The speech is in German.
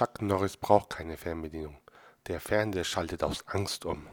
Chuck Norris braucht keine Fernbedienung. Der Fernseher schaltet aus Angst um.